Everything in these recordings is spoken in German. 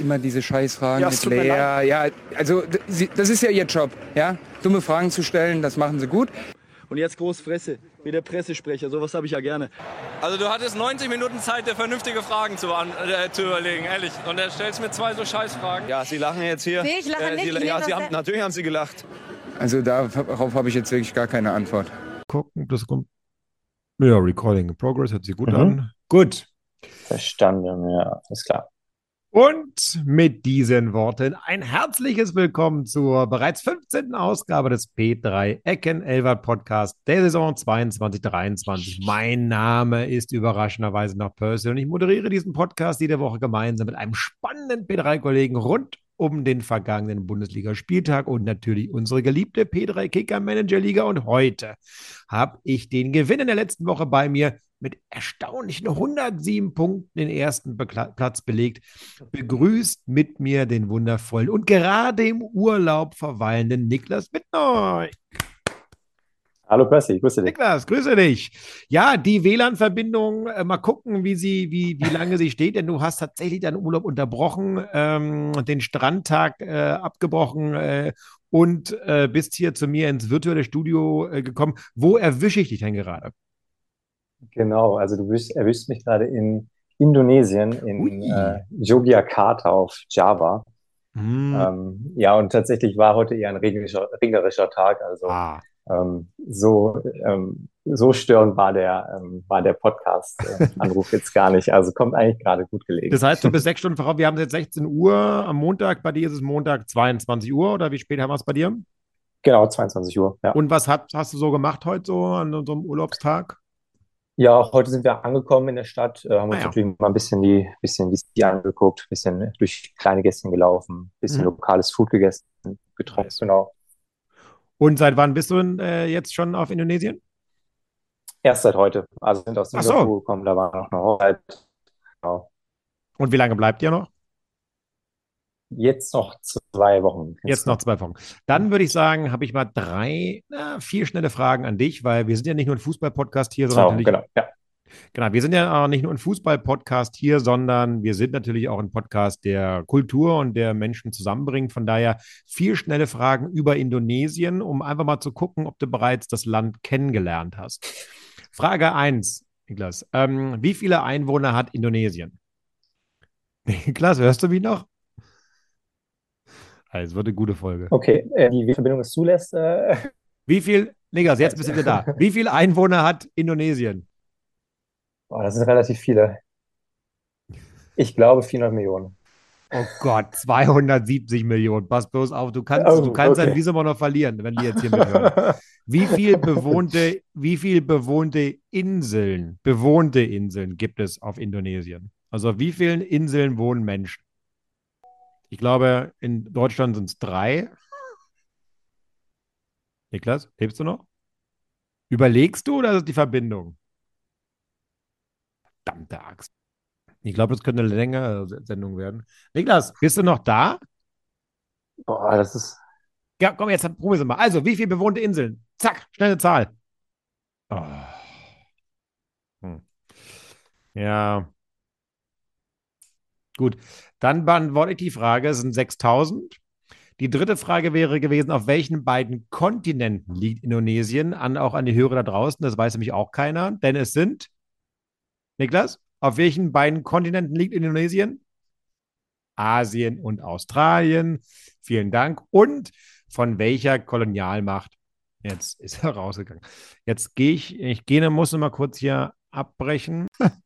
immer diese Scheißfragen Ja, mit Lea. Ja, also das ist ja ihr Job, ja? Dumme Fragen zu stellen, das machen sie gut. Und jetzt Großfresse, wie der Pressesprecher, sowas habe ich ja gerne. Also du hattest 90 Minuten Zeit, dir vernünftige Fragen zu, an, äh, zu überlegen, ehrlich. Und er stellst mir zwei so Scheißfragen. Ja, Sie lachen jetzt hier. Nee, ich lache nicht, Sie, ich ja, Sie haben, natürlich haben Sie gelacht. Also darauf habe ich jetzt wirklich gar keine Antwort. Gucken, das kommt. Ja, Recording in Progress, hört sich gut Mhm. an. Gut. Verstanden, ja, ist klar. Und mit diesen Worten ein herzliches Willkommen zur bereits 15. Ausgabe des P3 Ecken Elvert Podcast der Saison 22-23. Mein Name ist überraschenderweise noch Percy und ich moderiere diesen Podcast jede Woche gemeinsam mit einem spannenden P3-Kollegen rund um den vergangenen Bundesligaspieltag und natürlich unsere geliebte P3 Kicker Manager Liga. Und heute habe ich den Gewinn in der letzten Woche bei mir mit erstaunlichen 107 Punkten den ersten Bekla Platz belegt, begrüßt mit mir den wundervollen und gerade im Urlaub verweilenden Niklas Wittneu. Hallo Percy, grüße dich. Niklas, grüße dich. Ja, die WLAN-Verbindung, äh, mal gucken, wie sie, wie, wie lange sie steht, denn du hast tatsächlich deinen Urlaub unterbrochen, ähm, den Strandtag äh, abgebrochen äh, und äh, bist hier zu mir ins virtuelle Studio äh, gekommen. Wo erwische ich dich denn gerade? Genau, also du bist, erwischst mich gerade in Indonesien, in äh, Yogyakarta auf Java. Hm. Ähm, ja, und tatsächlich war heute eher ein regnerischer, regnerischer Tag. Also Ah. ähm, so, ähm, so störend war der, ähm, war der Podcast-Anruf jetzt gar nicht. Also kommt eigentlich gerade gut gelegen. Das heißt, du bist sechs Stunden voraus. Wir haben jetzt 16 Uhr am Montag. Bei dir ist es Montag 22 Uhr oder wie spät haben wir es bei dir? Genau, 22 Uhr. Ja. Und was hat, hast du so gemacht heute so an unserem Urlaubstag? Ja, heute sind wir angekommen in der Stadt, äh, haben uns Ah, ja. natürlich mal ein bisschen die, bisschen die angeguckt, ein bisschen durch kleine Gässchen gelaufen, ein bisschen Mhm. lokales Food gegessen, getrunken, Nice. genau. Und seit wann bist du äh, jetzt schon auf Indonesien? Erst seit heute. Also sind aus Ach so. Singapur gekommen, da war noch eine Hochzeit. Genau. Und wie lange bleibt ihr noch? Jetzt noch zwei Wochen. Jetzt noch zwei Wochen. Dann würde ich sagen, habe ich mal drei, na, vier schnelle Fragen an dich, weil wir sind ja nicht nur ein Fußball-Podcast hier, sondern natürlich, genau. Ja. genau, wir sind ja auch nicht nur ein Fußball-Podcast hier, sondern wir sind natürlich auch ein Podcast, der Kultur und der Menschen zusammenbringt. Von daher vier schnelle Fragen über Indonesien, um einfach mal zu gucken, ob du bereits das Land kennengelernt hast. Frage eins, Niklas. Ähm, wie viele Einwohner hat Indonesien? Niklas, hörst du mich noch? Also, es wird eine gute Folge. Okay, äh, die Verbindung es zulässt. Äh, Wie viel, Niklas, jetzt bist du da. Wie viele Einwohner hat Indonesien? boah, das sind relativ viele. Ich glaube 400 Millionen. Oh Gott, 270 Millionen. Pass bloß auf, du kannst, Oh, du kannst okay. dein Visum auch noch verlieren, wenn die jetzt hier mithören. Wie viel bewohnte, wie viel bewohnte Inseln, bewohnte Inseln gibt es auf Indonesien? Also auf wie vielen Inseln wohnen Menschen? Ich glaube, in Deutschland sind es drei. Niklas, lebst du noch? Überlegst du oder ist es die Verbindung? Verdammte Axt. Ich glaube, das könnte eine längere Sendung werden. Niklas, bist du noch da? Boah, das ist. Ja, komm, jetzt probieren wir mal. Also, wie viele bewohnte Inseln? Zack, schnelle Zahl. Oh. Hm. Ja. Gut, dann beantworte ich die Frage. Es sind 6000. Die dritte Frage wäre gewesen, auf welchen beiden Kontinenten liegt Indonesien? An, auch an die Hörer da draußen, das weiß nämlich auch keiner, denn es sind, Niklas, auf welchen beiden Kontinenten liegt Indonesien? Asien und Australien. Vielen Dank. Und von welcher Kolonialmacht? Jetzt ist er rausgegangen. Jetzt gehe ich, ich gehe, muss noch mal kurz hier abbrechen.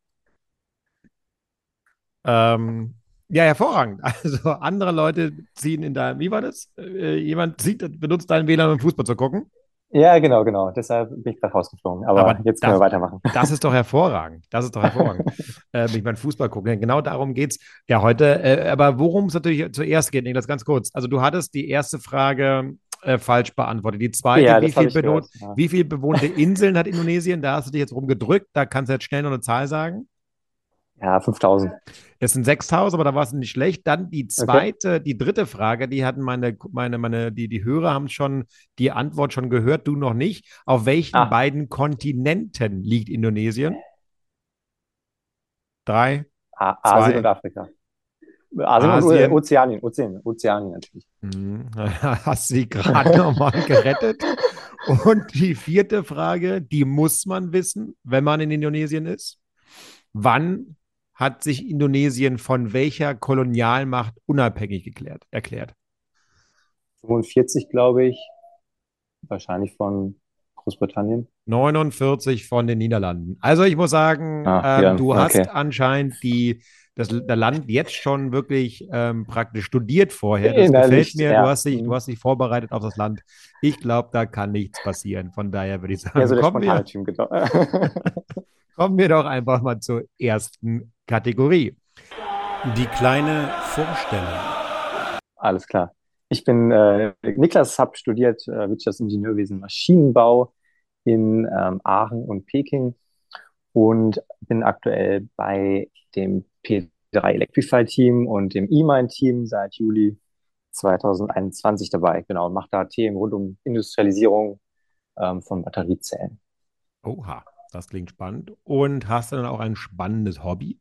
ähm, ja, hervorragend. Also andere Leute ziehen in deinem, wie war das? Äh, jemand zieht, benutzt deinen WLAN, um Fußball zu gucken. Ja, genau, genau. Deshalb bin ich gerade rausgeflogen. Aber, Aber jetzt können das- wir weitermachen. Das ist doch hervorragend. Das ist doch hervorragend. ähm, ich meine, Fußball gucken. Genau darum geht es ja heute. Äh, aber worum es natürlich zuerst geht, Niklas, ganz kurz. Also du hattest die erste Frage äh, falsch beantwortet. Die zweite, Ja, wie viel, gehört, ja. wie viel bewohnte Inseln hat Indonesien? Da hast du dich jetzt rumgedrückt. Da kannst du jetzt schnell noch eine Zahl sagen. Ja, 5000. Es sind 6000, aber da war es nicht schlecht. Dann die zweite, die dritte Frage, die hatten meine, meine, meine, die, die Hörer haben schon die Antwort schon gehört, du noch nicht. Auf welchen Ah. beiden Kontinenten liegt Indonesien? Drei, A Asien Zwei. und Afrika. Asien, Asien. und Ozeanien, Ozeanien, Ozeanien natürlich. Mhm. Hast sie gerade nochmal gerettet. Und die vierte Frage, die muss man wissen, wenn man in Indonesien ist. Wann hat sich Indonesien von welcher Kolonialmacht unabhängig geklärt, erklärt? 45, glaube ich. Wahrscheinlich von Großbritannien. 49 von den Niederlanden. Also ich muss sagen, Ah, ähm, ja, du hast okay. anscheinend die, das, das Land jetzt schon wirklich ähm, praktisch studiert vorher. Das Innerlich, gefällt mir. ja. Du hast dich, du Mhm. hast dich vorbereitet auf das Land. Ich glaube, da kann nichts passieren. Von daher würde ich sagen, Ja, so spontane wir, genau. kommen wir doch einfach mal zur ersten Kategorie. Die kleine Vorstellung. Alles klar. Ich bin äh, Niklas, habe studiert äh, Wirtschaftsingenieurwesen Maschinenbau in ähm, Aachen und Peking und bin aktuell bei dem P3 Electrify Team und dem E-Mine Team seit Juli 2021 dabei. Genau, mache da Themen rund um Industrialisierung ähm, von Batteriezellen. Oha, das klingt spannend. Und hast du dann auch ein spannendes Hobby?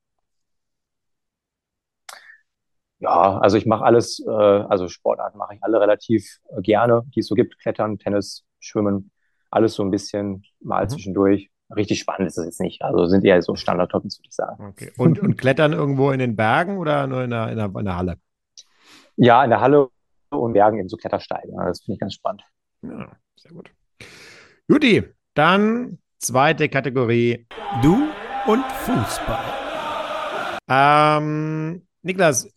Ja, also ich mache alles, äh, also Sportarten mache ich alle relativ äh, gerne, die es so gibt. Klettern, Tennis, Schwimmen, alles so ein bisschen mal Mhm. zwischendurch. Richtig spannend ist es jetzt nicht. Also sind eher so Standard-Hobbys, würde ich sagen. Okay. Und, und klettern irgendwo in den Bergen oder nur in der, in der, in der Halle? Ja, in der Halle und Bergen eben so Klettersteige. Ja, Das finde ich ganz spannend. Ja, sehr gut. Juti, dann zweite Kategorie. Du und Fußball. Ähm, Niklas, äh,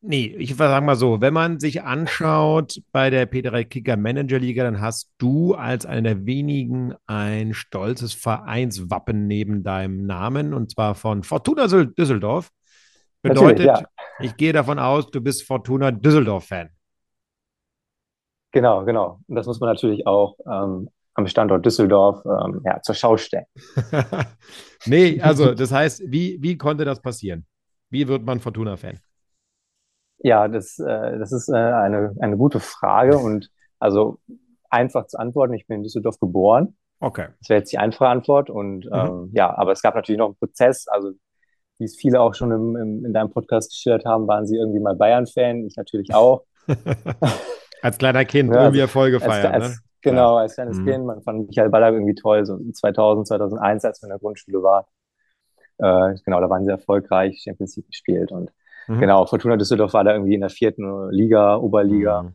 nee, ich sage mal so, wenn man sich anschaut bei der P3 Kicker Manager Liga, dann hast du als einer der wenigen ein stolzes Vereinswappen neben deinem Namen und zwar von Fortuna Düsseldorf. Bedeutet, ja. ich gehe davon aus, du bist Fortuna Düsseldorf-Fan. Genau, genau. Und das muss man natürlich auch ähm, am Standort Düsseldorf ähm, ja, zur Schau stellen. Nee, also das heißt, wie, wie konnte das passieren? Wie wird man Fortuna-Fan? Ja, das, äh, das ist äh, eine, eine gute Frage und also einfach zu antworten. Ich bin in Düsseldorf geboren. Okay. Das wäre jetzt die einfache Antwort. Und ähm, ja, aber es gab natürlich noch einen Prozess. Also, wie es viele auch schon im, im, in deinem Podcast geschildert haben, waren sie irgendwie mal Bayern-Fan. Ich natürlich auch. Als kleiner Kind Ja, irgendwie also Erfolge Als, feiern, als, ne? Genau, als kleines Mhm. Kind. Man fand Michael Ballack irgendwie toll, so 2000, 2001, als man in der Grundschule war. Äh, genau, da waren sie erfolgreich, Champions League gespielt. Und Mhm. genau, Fortuna Düsseldorf war da irgendwie in der vierten Liga, Oberliga. Mhm.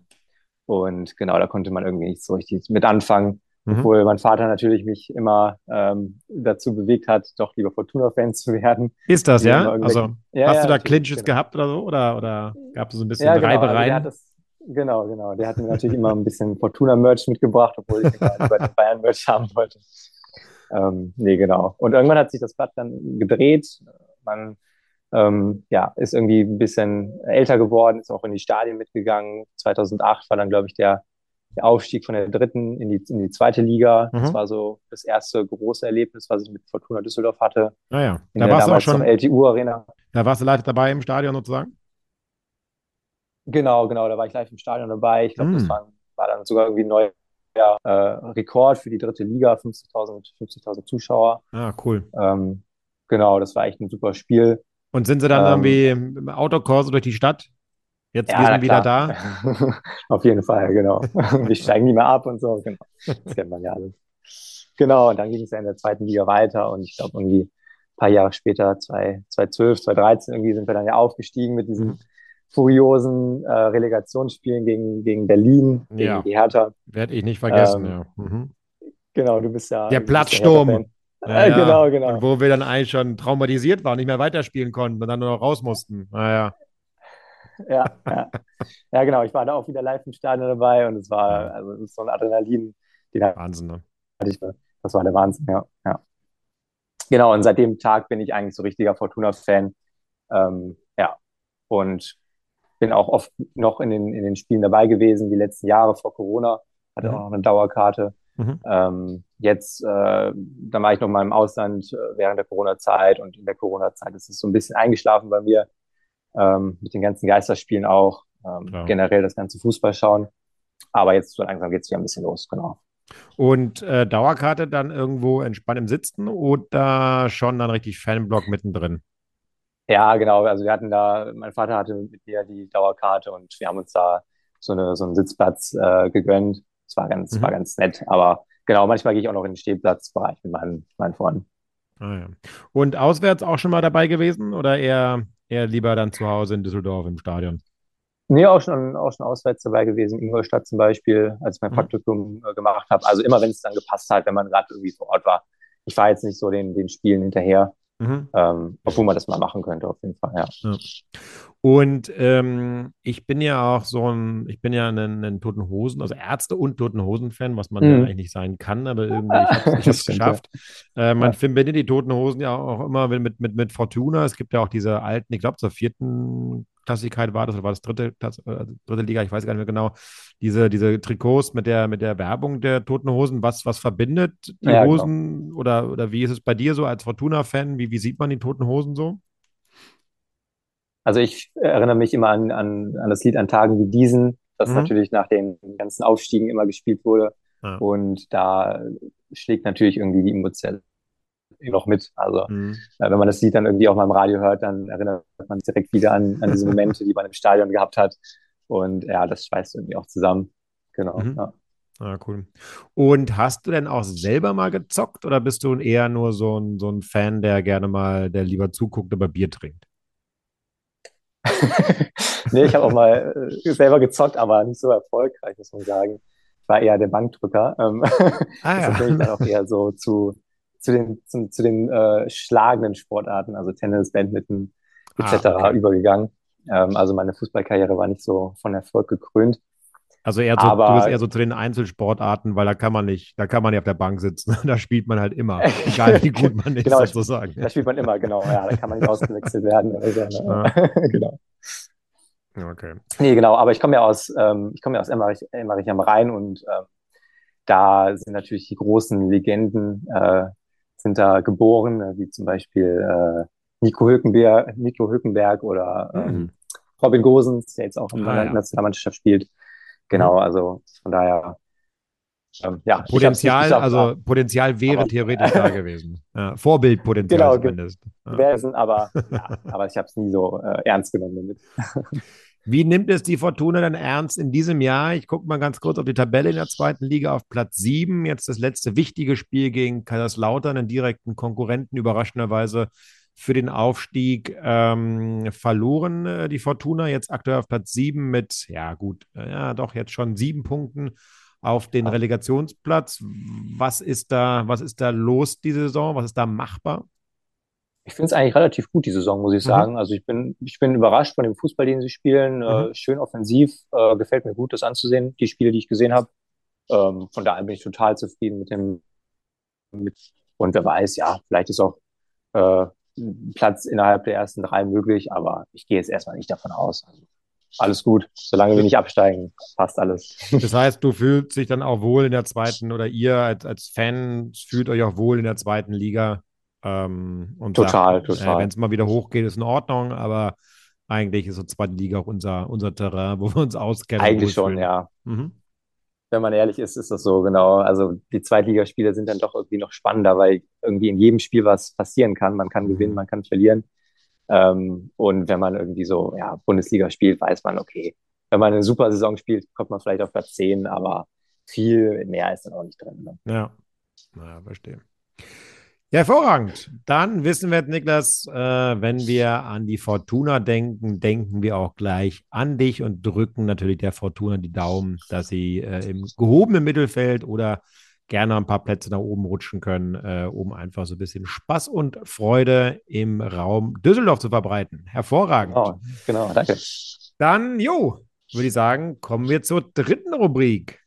Und genau, da konnte man irgendwie nicht so richtig mit anfangen. Mhm. Obwohl mein Vater natürlich mich immer ähm, dazu bewegt hat, doch lieber Fortuna-Fan zu werden. Ist das, ja? Also Ja, hast ja, du da Clinches genau. gehabt oder so? Oder, oder gab es so ein bisschen Ja, genau. Also Reibereien? das, genau, genau. Der hat mir natürlich immer ein bisschen Fortuna-Merch mitgebracht, obwohl ich immer lieber den Bayern-Merch haben wollte. Ähm, nee, genau. Und irgendwann hat sich das Blatt dann gedreht. Man ähm, ja, ist irgendwie ein bisschen älter geworden, ist auch in die Stadien mitgegangen. 2008 war dann, glaube ich, der, der Aufstieg von der dritten in die, in die zweite Liga. Das Mhm. war so das erste große Erlebnis, was ich mit Fortuna Düsseldorf hatte. naja, In da der warst du auch schon, LTU-Arena. da warst du live dabei im Stadion sozusagen? Genau, genau, da war ich live im Stadion dabei. Ich glaube, das Mm. war, war dann sogar irgendwie ein neuer äh, Rekord für die dritte Liga, 50.000 50.000 Zuschauer. Ah, cool. Ähm, genau, das war echt ein super Spiel. Und sind sie dann Ähm, irgendwie im Autokorso durch die Stadt? Jetzt Ja, wir sind wieder da. Auf jeden Fall, genau. Wir steigen nicht mehr ab und so, genau. Das kennt man ja alles. Genau, und dann ging es ja in der zweiten Liga weiter und ich glaube irgendwie ein paar Jahre später, 2012, 2013, irgendwie sind wir dann ja aufgestiegen mit diesen Mhm. Furiosen äh, Relegationsspielen gegen, gegen Berlin, gegen Ja. die Hertha. Werde ich nicht vergessen, Ähm, ja. Mhm. Genau, du bist ja. Der ja Platzsturm. Hertha-Fan. Ja, Äh, ja. genau, genau. Und wo wir dann eigentlich schon traumatisiert waren, nicht mehr weiterspielen konnten und dann nur noch raus mussten. Naja. Ja, ja. Ja, genau. Ich war da auch wieder live im Stadion dabei und es war, Ja. also so ein Adrenalin, Wahnsinn, ne? ich, das war der Wahnsinn, ja, ja. Genau, und seit dem Tag bin ich eigentlich so richtiger Fortuna-Fan. Ähm, ja, und bin auch oft noch in den, in den Spielen dabei gewesen, die letzten Jahre vor Corona. Hatte Mhm. auch noch eine Dauerkarte. Mhm. Ähm, jetzt, äh, dann war ich noch mal im Ausland äh, während der Corona-Zeit und in der Corona-Zeit ist es so ein bisschen eingeschlafen bei mir, ähm, mit den ganzen Geisterspielen auch, ähm, Klar. generell das ganze Fußball schauen. Aber jetzt so langsam geht's wieder ein bisschen los, genau. Und äh, Dauerkarte dann irgendwo entspannt im Sitzen oder schon dann richtig Fanblock mittendrin? Ja, genau. Also wir hatten da, mein Vater hatte mit mir die Dauerkarte und wir haben uns da so eine, so einen Sitzplatz äh, gegönnt. Es war ganz, Mhm. war ganz nett. Aber genau, manchmal gehe ich auch noch in den Stehplatzbereich mit meinen, meinen Freunden. Ah, ja. Und auswärts auch schon mal dabei gewesen oder eher, eher lieber dann zu Hause in Düsseldorf im Stadion? Nee, auch schon, auch schon auswärts dabei gewesen, Ingolstadt zum Beispiel, als ich mein Mhm. Praktikum äh, gemacht habe. Also immer, wenn es dann gepasst hat, wenn man gerade irgendwie vor Ort war. Ich war jetzt nicht so den, den Spielen hinterher, Mhm. ähm, obwohl man das mal machen könnte, auf jeden Fall, ja. Ja. Und ähm, ich bin ja auch so ein, ich bin ja ein, ein Toten Hosen, also Ärzte und Toten Hosen-Fan, was man ja Mhm. eigentlich nicht sein kann, aber irgendwie, ich habe es ja. geschafft. Äh, man Ja. verbindet die Toten Hosen ja auch immer mit, mit, mit Fortuna. Es gibt ja auch diese alten, ich glaube zur vierten Klassigkeit war das, oder war das dritte, Klasse, äh, dritte Liga, ich weiß gar nicht mehr genau, diese, diese Trikots mit der, mit der Werbung der Toten Hosen. Was, was verbindet die Ja, genau. Hosen oder, oder wie ist es bei dir so als Fortuna-Fan? Wie, wie sieht man die Toten Hosen so? Also ich erinnere mich immer an, an, an das Lied an Tagen wie diesen, das Mhm. natürlich nach den ganzen Aufstiegen immer gespielt wurde. Ja. Und da schlägt natürlich irgendwie die Emotion noch mit. Also Mhm. äh, wenn man das Lied dann irgendwie auch mal im Radio hört, dann erinnert man sich direkt wieder an, an diese Momente, die man im Stadion gehabt hat. Und ja, das schweißt irgendwie auch zusammen. Genau. Mhm. Ja. Ah, cool. Und hast du denn auch selber mal gezockt oder bist du eher nur so ein, so ein Fan, der gerne mal, der lieber zuguckt, aber Bier trinkt? Nee, ich habe auch mal äh, selber gezockt, aber nicht so erfolgreich, muss man sagen. Ich war eher der Bankdrücker. Ähm, Ah, deshalb bin ich dann auch eher so zu, zu den, zu, zu den äh, schlagenden Sportarten, also Tennis, Badminton etc. Ah, okay. übergegangen. Ähm, also meine Fußballkarriere war nicht so von Erfolg gekrönt. Also eher so, Aber- du bist eher so zu den Einzelsportarten, weil da kann man nicht, da kann man nicht auf der Bank sitzen. Da spielt man halt immer, egal wie gut man ist, Genau, sozusagen. Da spielt man immer, genau. Ja, da kann man nicht ausgewechselt werden. Oder so, ne? genau. Okay. Nee, genau, aber ich komme ja aus, ähm, ich komme ja aus Emmerich, Emmerich am Rhein und ähm, da sind natürlich die großen Legenden, äh, sind da geboren, äh, wie zum Beispiel äh, Nico Hülkenberg, Nico Hülkenberg oder ähm, Mhm. Robin Gosens, der jetzt auch in Ah, der ja. Nationalmannschaft spielt. Genau, also von daher, ähm, ja, Potenzial, geschafft, also Potenzial wäre aber- theoretisch da gewesen. Ja, Vorbildpotenzial Genau, ge- zumindest. Ja. gewesen, aber, ja, aber ich habe es nie so äh, ernst genommen damit. Wie nimmt es die Fortuna denn ernst in diesem Jahr? Ich gucke mal ganz kurz auf die Tabelle in der zweiten Liga auf Platz 7. Jetzt das letzte wichtige Spiel gegen Kaiserslautern, einen direkten Konkurrenten, überraschenderweise für den Aufstieg ähm, verloren. Äh, die Fortuna jetzt aktuell auf Platz 7 mit, ja gut, ja doch jetzt schon sieben Punkten auf den Relegationsplatz. Was ist da, was ist da los diese Saison? Was ist da machbar? Ich finde es eigentlich relativ gut, die Saison, muss ich Mhm. sagen. Also ich bin, ich bin überrascht von dem Fußball, den sie spielen. Äh, schön offensiv, äh, gefällt mir gut, das anzusehen, die Spiele, die ich gesehen habe. Ähm, von daher bin ich total zufrieden mit dem, mit, und wer weiß, ja, vielleicht ist auch äh, Platz innerhalb der ersten drei möglich, aber ich gehe jetzt erstmal nicht davon aus. Also, alles gut, solange wir nicht absteigen, passt alles. Das heißt, du fühlst dich dann auch wohl in der zweiten oder ihr als, als Fans fühlt euch auch wohl in der zweiten Liga. Ähm, und Total, sagt, total. Äh, Wenn es mal wieder hochgeht, ist in Ordnung, aber eigentlich ist so zweite Liga auch unser, unser Terrain, wo wir uns auskennen. Eigentlich schon, wohlfühlen. ja. Mhm. wenn man ehrlich ist, ist das so, genau. Also die Zweitligaspiele sind dann doch irgendwie noch spannender, weil irgendwie in jedem Spiel was passieren kann. Man kann gewinnen, man kann verlieren. Ähm, und wenn man irgendwie so, ja, Bundesliga spielt, weiß man, okay, wenn man eine super Saison spielt, kommt man vielleicht auf Platz 10, aber viel mehr ist dann auch nicht drin. Ne? Ja, naja, verstehe. Ja, hervorragend. Dann wissen wir, Niklas, äh, wenn wir an die Fortuna denken, denken wir auch gleich an dich und drücken natürlich der Fortuna die Daumen, dass sie äh, im gehobenen Mittelfeld oder gerne ein paar Plätze nach oben rutschen können, äh, um einfach so ein bisschen Spaß und Freude im Raum Düsseldorf zu verbreiten. Hervorragend. Oh, genau, danke. Dann, jo, würde ich sagen, kommen wir zur dritten Rubrik.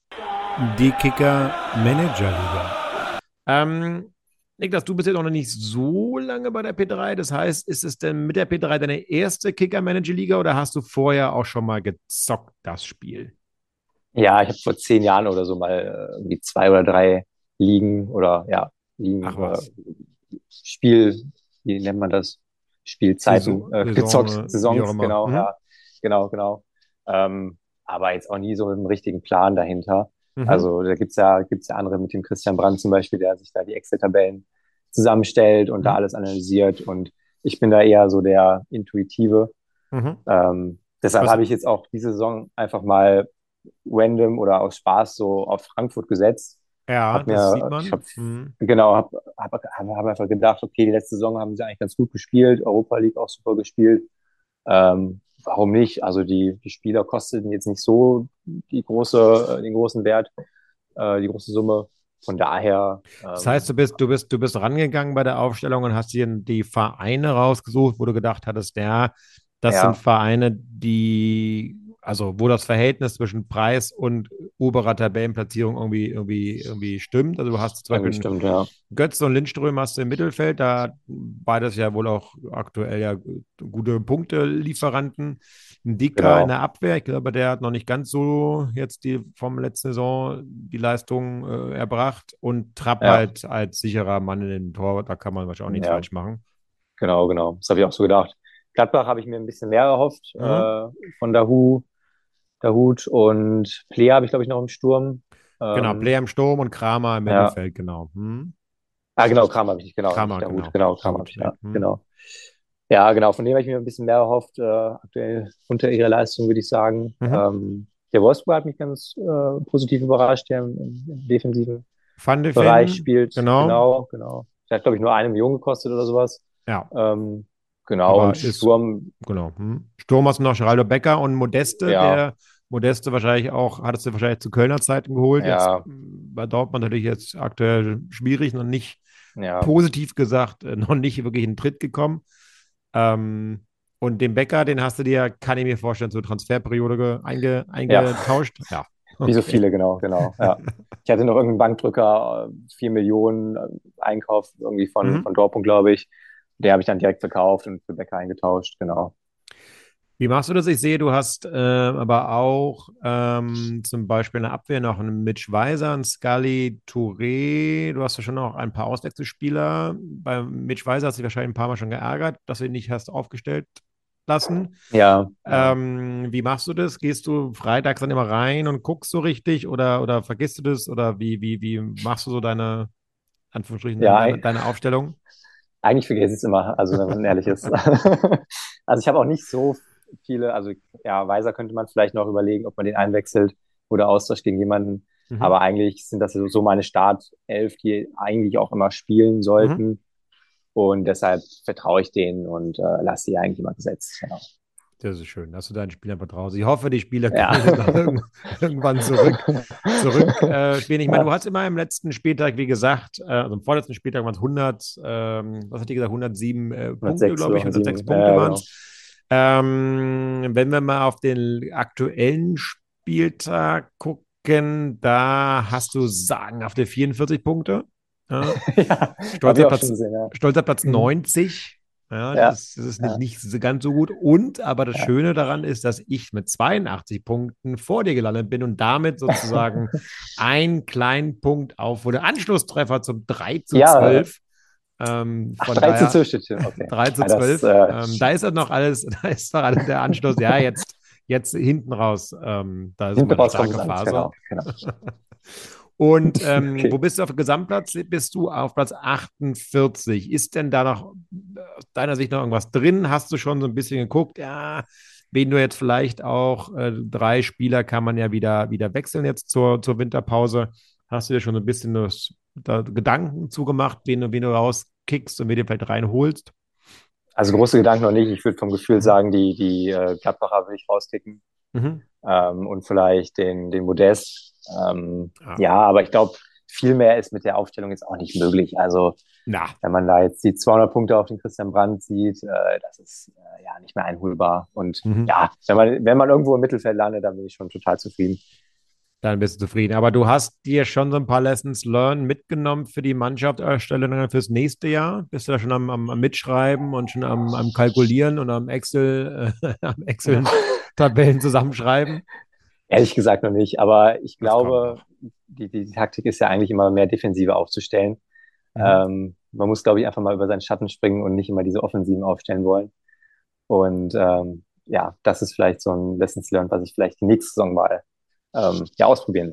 Die Kicker Manager Liga. Ähm, Niklas, du bist jetzt auch noch nicht so lange bei der P3. Das heißt, ist es denn mit der P3 deine erste Kicker-Manager-Liga oder hast du vorher auch schon mal gezockt, das Spiel? Ja, ich habe vor zehn Jahren oder so mal äh, irgendwie zwei oder drei Ligen oder ja, Ligen, Ach was. äh, Spiel, wie nennt man das? Spielzeiten Saison- äh, Saison, gezockt, äh, wie auch Saisons, genau, Mhm. ja, genau, genau. Ähm, aber jetzt auch nie so mit einem richtigen Plan dahinter. Mhm. Also da gibt's ja, gibt's ja andere mit dem Christian Brandt zum Beispiel, der sich da die Excel-Tabellen zusammenstellt und da Mhm. alles analysiert. Und ich bin da eher so der Intuitive. Mhm. Ähm, deshalb habe ich jetzt auch diese Saison einfach mal random oder aus Spaß so auf Frankfurt gesetzt. Ja, Hab das mir- sieht man. hab- Mhm. Genau, habe hab, hab, hab einfach gedacht, okay, die letzte Saison haben sie eigentlich ganz gut gespielt, Europa League auch super gespielt. Ähm, warum nicht? Also die, die Spieler kosteten jetzt nicht so die große, äh, den großen Wert, äh, die große Summe. Von daher. Ähm, Das heißt, du bist, du bist, du bist rangegangen bei der Aufstellung und hast dir die Vereine rausgesucht, wo du gedacht hattest, ja, das Ja. sind Vereine, die, also wo das Verhältnis zwischen Preis und oberer Tabellenplatzierung irgendwie, irgendwie, irgendwie stimmt. Also du hast zum irgendwie Beispiel stimmt, ja. Götze und Lindström hast du im Mittelfeld, da beides ja wohl auch aktuell ja gute Punktelieferanten. Ein Dicker Genau. in der Abwehr, ich glaube, der hat noch nicht ganz so jetzt die vom letzten Saison die Leistung äh, erbracht und Trapp Ja. halt als sicherer Mann in den Tor, da kann man wahrscheinlich auch nichts Ja. falsch machen. Genau, genau. Das habe ich auch so gedacht. Gladbach habe ich mir ein bisschen mehr erhofft Mhm. äh, von Dahu, Dahut und Plea habe ich, glaube ich, noch im Sturm. Genau, Ähm, Player im Sturm und Kramer im ja. Mittelfeld, genau. Hm? Ah, genau, Kramer habe ich nicht, genau. Kramer, Dahut, genau. genau, Kramer habe ich, ja, ja. Hm. genau. Ja, genau, von dem habe ich mir ein bisschen mehr erhofft, äh, aktuell unter ihrer Leistung, würde ich sagen. Mhm. Ähm, der Wolfsburg hat mich ganz äh, positiv überrascht, der im, im, defensiven Van de Bereich spielt. genau. Genau, genau. Der hat, glaube ich, nur eine Million gekostet oder sowas. ja, Ähm, genau, Aber und ist- Sturm, genau. Hm? Sturm hast du noch Geraldo Becker und Modeste, Ja. der Modeste wahrscheinlich auch, hattest du wahrscheinlich zu Kölner Zeiten geholt. Ja. Jetzt mm, bei Dortmund natürlich jetzt aktuell schwierig, noch nicht ja. positiv gesagt, äh, noch nicht wirklich in den Tritt gekommen. Ähm, und den Becker, den hast du dir, kann ich mir vorstellen, zur Transferperiode ge- einge, eingetauscht. Ja. Wie so Okay. viele, genau, genau. Ja. Ich hatte noch irgendeinen Bankdrücker, äh, 4 Millionen äh, Einkauf irgendwie von, Mhm. von Dortmund, glaube ich. Der habe ich dann direkt verkauft und für Becker eingetauscht, genau. Wie machst du das? Ich sehe, du hast äh, aber auch ähm, zum Beispiel in der Abwehr noch einen Mitch Weiser, einen Scully Touré. Du hast ja schon noch ein paar Auswechselspieler. Bei Mitch Weiser hast du dich wahrscheinlich ein paar Mal schon geärgert, dass du ihn nicht hast aufgestellt lassen. Ja, Ähm, wie machst du das? Gehst du freitags dann immer rein und guckst so richtig oder, oder vergisst du das? Oder wie, wie, wie machst du so deine, Anführungsstrichen, Ja, deine, ein- deine Aufstellung? Eigentlich vergesse ich es immer, also wenn man ehrlich ist. Also ich habe auch nicht so viele, also ja, Weiser könnte man vielleicht noch überlegen, ob man den einwechselt oder austauscht gegen jemanden. Mhm. Aber eigentlich sind das so meine Startelf, die eigentlich auch immer spielen sollten. Und deshalb vertraue ich denen und äh, lasse sie eigentlich immer gesetzt. Genau. Das ist schön, dass du deinen Spielern vertraust. Ich hoffe, die Spieler Ja. irgend- irgendwann zurück, zurück äh, spielen. Ich meine, du hast immer im letzten Spieltag, wie gesagt, äh, also im vorletzten Spieltag waren es 100, ähm, was hat die gesagt, 107 äh, Punkte, 106 glaube ich, oder 106 107, Punkte ja, waren es. Ähm, wenn wir mal auf den aktuellen Spieltag gucken, da hast du sagenhafte 44 Punkte. Ja, Stolzer Platz- gesehen, stolzer Platz Mhm. 90. Ja, Ja. Das, das ist Ja. nicht, ganz so gut. Und aber das Ja. Schöne daran ist, dass ich mit 82 Punkten vor dir gelandet bin und damit sozusagen einen kleinen Punkt auf wurde. Anschlusstreffer zum 3 zu Ja. 12. Ähm, Ach, von 3 zu daher 12 steht hier. Okay. 3 zu Ja, das, 12. äh, ähm, da ist noch alles, da ist noch alles der Anschluss. Ja, jetzt, jetzt hinten raus. Ähm, da ist Hinten eine raus starke an, Phase. genau, genau. Und ähm, Okay. wo bist du auf dem Gesamtplatz? Bist du auf Platz 48? Ist denn da noch äh, aus deiner Sicht noch irgendwas drin? Hast du schon so ein bisschen geguckt? Ja, wen du jetzt vielleicht auch, äh, drei Spieler kann man ja wieder, wieder wechseln jetzt zur, zur Winterpause. Hast du dir schon so ein bisschen das, da Gedanken zugemacht, wen, du- wen du rauskickst und wen du vielleicht reinholst? Also große Gedanken noch nicht. Ich würde vom Gefühl sagen, die, die äh, Gladbacher will ich rauskicken. Mhm. Ähm, und vielleicht den, den Modest. Ähm, Ah. ja, aber ich glaube, viel mehr ist mit der Aufstellung jetzt auch nicht möglich. Also, Na, wenn man da jetzt die 200 Punkte auf den Christian Brandt sieht, äh, das ist äh, ja nicht mehr einholbar. Und Mhm. ja, wenn man, wenn man irgendwo im Mittelfeld landet, dann bin ich schon total zufrieden. dann bist du zufrieden. Aber du hast dir schon so ein paar Lessons learned mitgenommen für die Mannschaftserstellung fürs nächste Jahr? Bist du da schon am, am, am Mitschreiben und schon am, am Kalkulieren und am Excel, äh, am Excel-Tabellen zusammenschreiben? Ehrlich gesagt noch nicht, aber ich glaube, die, die Taktik ist ja eigentlich immer mehr Defensive aufzustellen. Mhm. Ähm, man muss, glaube ich, einfach mal über seinen Schatten springen und nicht immer diese Offensiven aufstellen wollen. Und ähm, ja, das ist vielleicht so ein Lessons learned, was ich vielleicht die nächste Saison mal ähm, ja, ausprobieren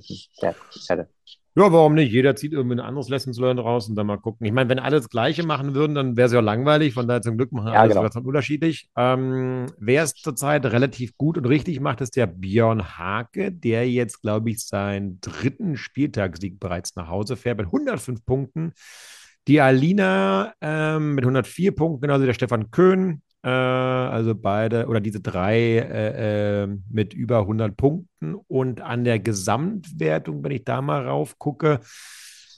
hätte. Ja, warum nicht? Jeder zieht irgendwie ein anderes Lessons Learned raus und dann mal gucken. Ich meine, wenn alle das Gleiche machen würden, dann wäre es ja langweilig. Von daher zum Glück machen Ja, alle genau. sogar unterschiedlich. Ähm, wer es zurzeit relativ gut und richtig macht, ist der Björn Hake, der jetzt, glaube ich, seinen dritten Spieltagssieg bereits nach Hause fährt mit 105 Punkten. Die Alina ähm, mit 104 Punkten, genauso der Stefan Köhn. Äh, also beide oder diese drei äh, äh, mit über 100 Punkten. Und an der Gesamtwertung, wenn ich da mal rauf gucke,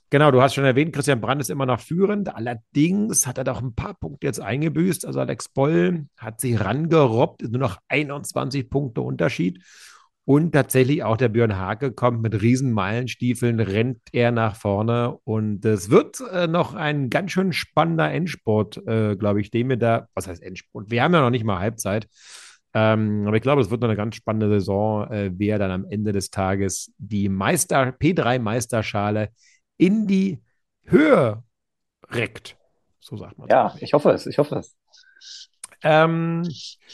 genau, du hast schon erwähnt, Christian Brandt ist immer noch führend. Allerdings hat er doch ein paar Punkte jetzt eingebüßt. Also Alex Boll hat sich rangerobbt, nur noch 21 Punkte Unterschied. Und tatsächlich auch der Björn Hake kommt mit riesen Meilenstiefeln, rennt er nach vorne. Und es wird äh, noch ein ganz schön spannender Endsport, äh, glaube ich, den wir da, was heißt Endsport? Wir haben ja noch nicht mal Halbzeit. Ähm, aber ich glaube, es wird noch eine ganz spannende Saison, äh, wer dann am Ende des Tages die Meister, P3-Meisterschale in die Höhe reckt. So sagt man. Ja, ich hoffe es, ich hoffe es. Ähm,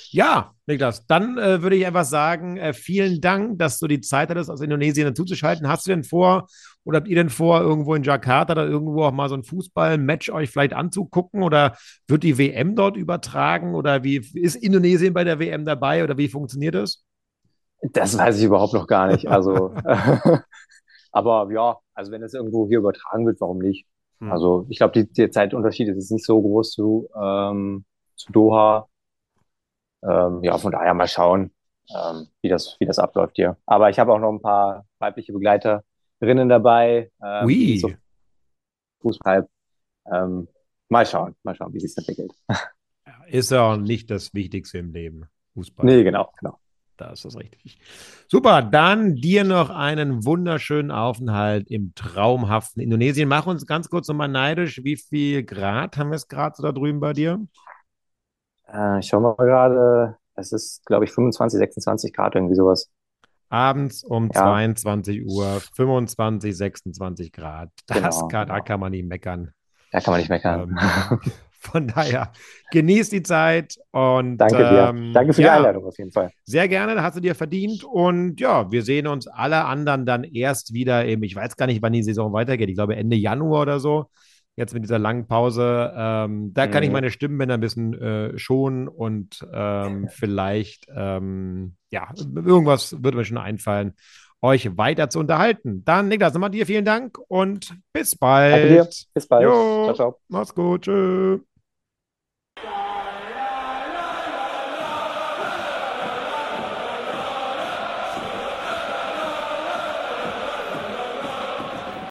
ja, Niklas, dann äh, würde ich einfach sagen, äh, vielen Dank, dass du die Zeit hattest, aus Indonesien dazuzuschalten. Hast du denn vor, oder habt ihr denn vor, irgendwo in Jakarta oder irgendwo auch mal so ein Fußball-Match euch vielleicht anzugucken? Oder wird die WM dort übertragen? Oder wie ist Indonesien bei der WM dabei? Oder wie funktioniert das? Das weiß ich überhaupt noch gar nicht. Also, aber ja, also wenn es irgendwo hier übertragen wird, warum nicht? Hm. Also ich glaube, die, der Zeitunterschied ist jetzt nicht so groß zu, ähm, zu Doha. Ähm, ja, von daher mal schauen, ähm, wie das, wie das abläuft hier. Aber ich habe auch noch ein paar weibliche Begleiterinnen dabei. Ähm, Ui. die so Fußball. Ähm, mal schauen, mal schauen, wie sich entwickelt. Ist ja auch nicht das Wichtigste im Leben. Fußball. Nee, genau, genau. Da ist das richtig. Super, dann dir noch einen wunderschönen Aufenthalt im traumhaften Indonesien. Mach uns ganz kurz nochmal neidisch. Wie viel Grad haben wir es gerade so da drüben bei dir? Äh, ich schau mal gerade, es ist, glaube ich, 25, 26 Grad, irgendwie sowas. Abends um Ja. 22 Uhr, 25, 26 Grad. Das Genau, kann, da genau. kann man nicht meckern. Da kann man nicht meckern. Ähm, von daher, genieß die Zeit und Danke dir. ähm, Danke für die ja, Einladung auf jeden Fall. Sehr gerne, da hast du dir verdient. Und ja, wir sehen uns alle anderen dann erst wieder im, ich weiß gar nicht, wann die Saison weitergeht. Ich glaube Ende Januar oder so. Jetzt mit dieser langen Pause. Ähm, da kann ich Mhm. meine Stimmbänder ein bisschen äh, schonen und ähm, vielleicht, ähm, ja, irgendwas würde mir schon einfallen, euch weiter zu unterhalten. Dann, Niklas, nochmal dir vielen Dank und bis bald. Bis bald. Jo. Ciao, ciao. Mach's gut. Tschüss.